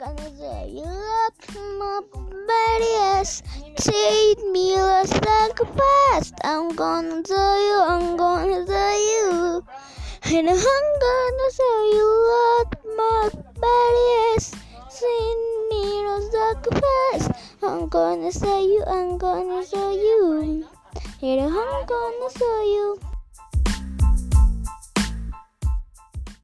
gonna say you look my badass. Take me a stack a fast. I'm gonna tell you, I'm gonna tell you. And I'm gonna say you look my badass. Take me less like a fast. I'm gonna say you, I'm gonna say you. And I'm gonna say you.